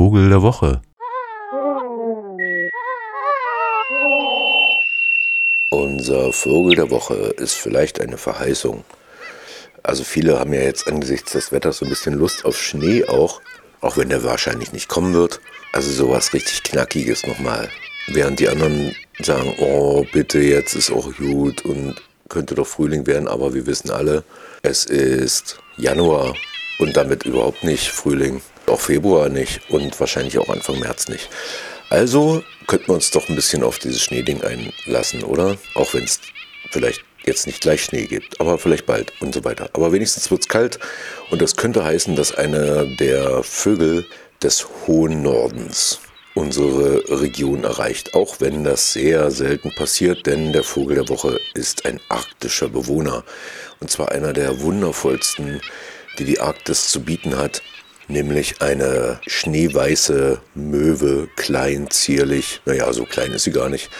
Vogel der Woche. Unser Vogel der Woche ist vielleicht eine Verheißung. Also viele haben ja jetzt angesichts des Wetters so ein bisschen Lust auf Schnee auch, auch wenn der wahrscheinlich nicht kommen wird. Also sowas richtig Knackiges nochmal. Während die anderen sagen, oh bitte, jetzt ist auch gut und könnte doch Frühling werden, aber wir wissen alle, es ist Januar und damit überhaupt nicht Frühling, auch Februar nicht und wahrscheinlich auch Anfang März nicht. Also könnten wir uns doch ein bisschen auf dieses Schneeding einlassen, oder? Auch wenn es vielleicht jetzt nicht gleich Schnee gibt, aber vielleicht bald und so weiter. Aber wenigstens wird es kalt und das könnte heißen, dass einer der Vögel des hohen Nordens unsere Region erreicht, auch wenn das sehr selten passiert, denn der Vogel der Woche ist ein arktischer Bewohner und zwar einer der wundervollsten, die die Arktis zu bieten hat, nämlich eine schneeweiße Möwe, klein, zierlich, naja, so klein ist sie gar nicht,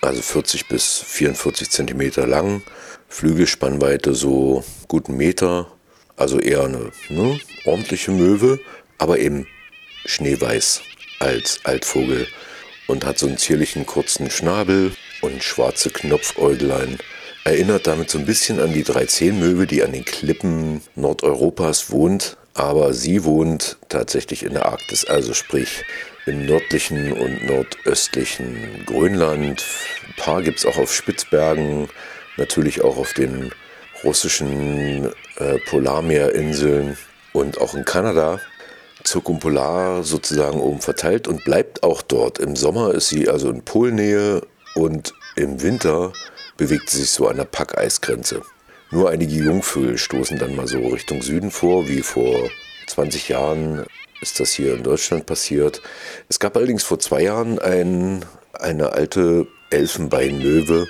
also 40 bis 44 Zentimeter lang, Flügelspannweite so guten Meter, also eher eine ne, ordentliche Möwe, aber eben schneeweiß als Altvogel. Und hat so einen zierlichen kurzen Schnabel und schwarze Knopfäuglein. Erinnert damit so ein bisschen an die Dreizehnmöwe, die an den Klippen Nordeuropas wohnt, aber sie wohnt tatsächlich in der Arktis, also sprich im nördlichen und nordöstlichen Grönland. Ein paar gibt es auch auf Spitzbergen, natürlich auch auf den russischen äh, Polarmeerinseln und auch in Kanada zirkumpolar sozusagen oben verteilt und bleibt auch dort. Im Sommer ist sie also in Polnähe und im Winter bewegt sie sich so an der Packeisgrenze. Nur einige Jungvögel stoßen dann mal so Richtung Süden vor, wie vor 20 Jahren ist das hier in Deutschland passiert. Es gab allerdings vor zwei Jahren ein, eine alte Elfenbeinmöwe.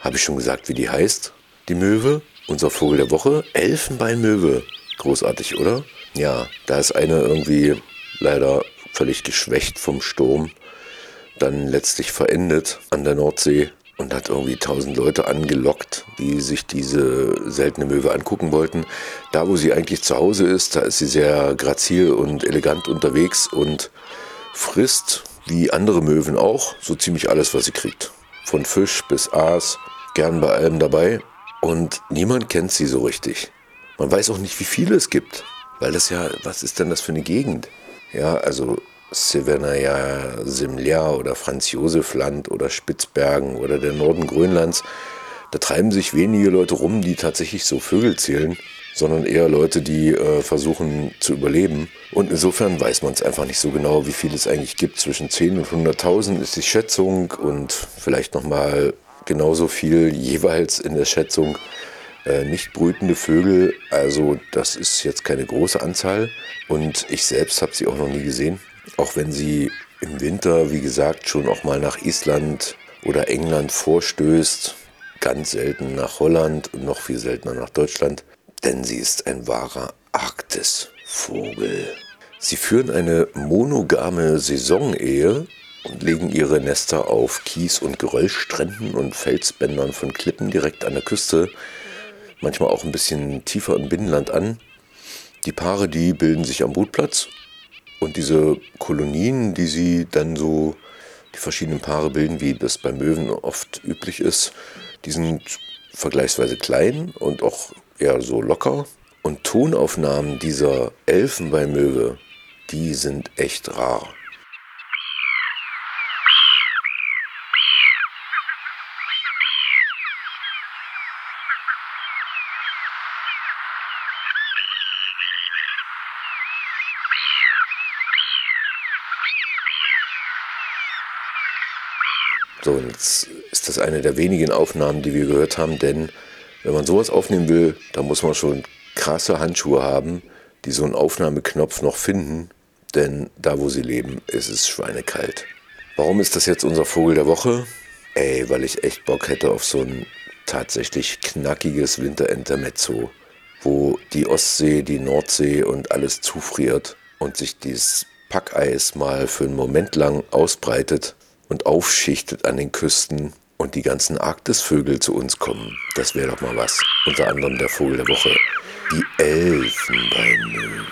Habe ich schon gesagt, wie die heißt? Die Möwe? Unser Vogel der Woche? Elfenbeinmöwe. Großartig, oder? Ja, da ist eine irgendwie leider völlig geschwächt vom Sturm, dann letztlich verendet an der Nordsee und hat irgendwie tausend Leute angelockt, die sich diese seltene Möwe angucken wollten. Da, wo sie eigentlich zu Hause ist, da ist sie sehr grazil und elegant unterwegs und frisst, wie andere Möwen auch, so ziemlich alles, was sie kriegt. Von Fisch bis Aas, gern bei allem dabei. Und niemand kennt sie so richtig. Man weiß auch nicht, wie viele es gibt. Weil das ja, was ist denn das für eine Gegend? Ja, also Severnaja Simlia oder Franz Josef Land oder Spitzbergen oder der Norden Grönlands, da treiben sich wenige Leute rum, die tatsächlich so Vögel zählen, sondern eher Leute, die äh, versuchen zu überleben. Und insofern weiß man es einfach nicht so genau, wie viel es eigentlich gibt. Zwischen 10 und 100.000 ist die Schätzung und vielleicht nochmal genauso viel jeweils in der Schätzung äh, nicht brütende Vögel. Also das ist jetzt keine große Anzahl und ich selbst habe sie auch noch nie gesehen. Auch wenn sie im Winter, wie gesagt, schon auch mal nach Island oder England vorstößt. Ganz selten nach Holland und noch viel seltener nach Deutschland. Denn sie ist ein wahrer Arktisvogel. Sie führen eine monogame Saisonehe und legen ihre Nester auf Kies- und Geröllstränden und Felsbändern von Klippen direkt an der Küste manchmal auch ein bisschen tiefer im Binnenland an. Die Paare, die bilden sich am Brutplatz und diese Kolonien, die sie dann so, die verschiedenen Paare bilden, wie das bei Möwen oft üblich ist, die sind vergleichsweise klein und auch eher so locker. Und Tonaufnahmen dieser Elfenbeinmöwe, die sind echt rar. So, und jetzt ist das eine der wenigen Aufnahmen, die wir gehört haben, denn wenn man sowas aufnehmen will, dann muss man schon krasse Handschuhe haben, die so einen Aufnahmeknopf noch finden, denn da, wo sie leben, ist es schweinekalt. Warum ist das jetzt unser Vogel der Woche? Ey, weil ich echt Bock hätte auf so ein tatsächlich knackiges Winterintermezzo, wo die Ostsee, die Nordsee und alles zufriert und sich dieses Packeis mal für einen Moment lang ausbreitet und aufschichtet an den Küsten und die ganzen Arktisvögel zu uns kommen. Das wäre doch mal was. Unter anderem der Vogel der Woche. Die Elfenbeinmöwe.